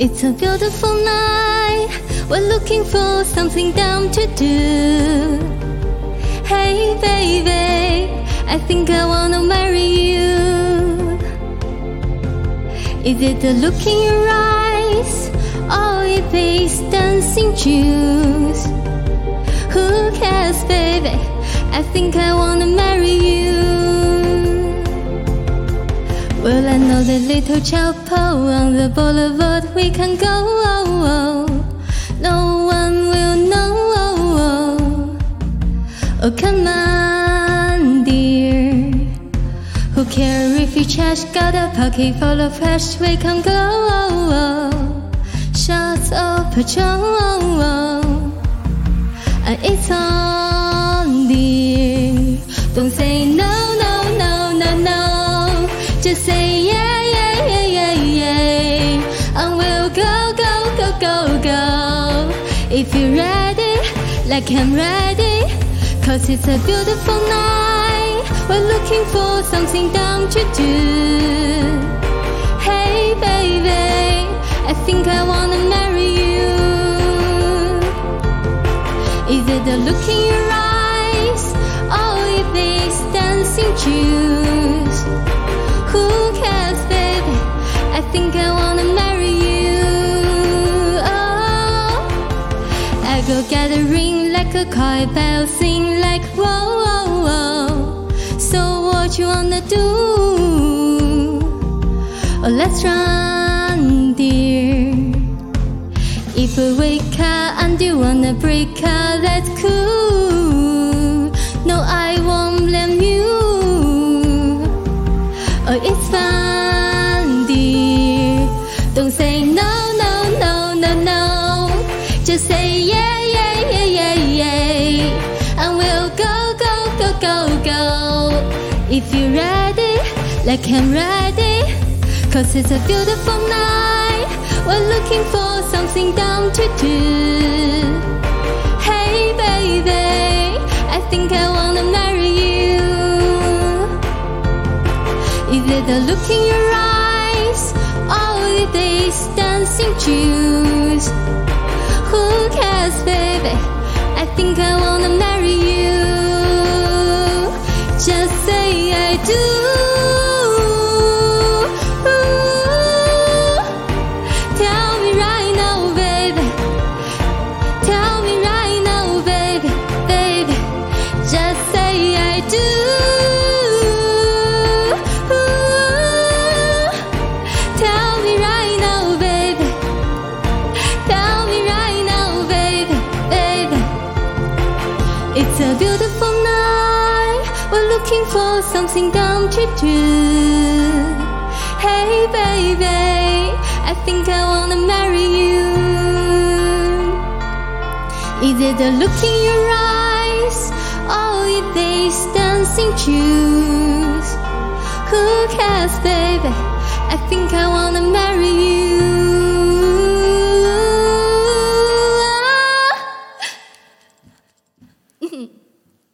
It's a beautiful night. We're looking for something dumb to do. Hey, baby, I think I wanna marry you. Is it the look in your eyes, or your face dancing shoes? Who cares, baby? I think I wanna marry you. Well, I know the little chapel on the boulevard we can go. No one will know. Oh, come on, dear. Who care if you just got a pocket full of cash? We can go. Shots of Patrón. Uh, It's on, dear. Don't say If you're ready, like I'm ready. Cause it's a beautiful night. We're looking for something dumb to do. Hey, baby, I think I wanna marry you. Is it the look in your eyes? Or if it's dancing shoes? Who cares, baby? I think I ring like a coy bell, sing like whoa, whoa, whoa. So what you wanna do? Oh, let's run, dear. If we wake up and you wanna break up, that's cool. No, I won't blame you. Oh, it's fun, dear. Don't say yeah, yeah, yeah, yeah, yeah. We'll go, go, go, go, go. If you're ready, like I'm ready. Cause it's a beautiful night. We're looking for something dumb to do. Hey, baby, I think I wanna marry you. Is it the look in your eyes? Is these dancing shoes? Baby? I think I wanna marry you. Just say I do. Looking for something dumb to do. Hey, baby, I think I wanna marry you. Is it the look in your eyes, or is these dancing shoes? Who cares, baby? I think I wanna marry you.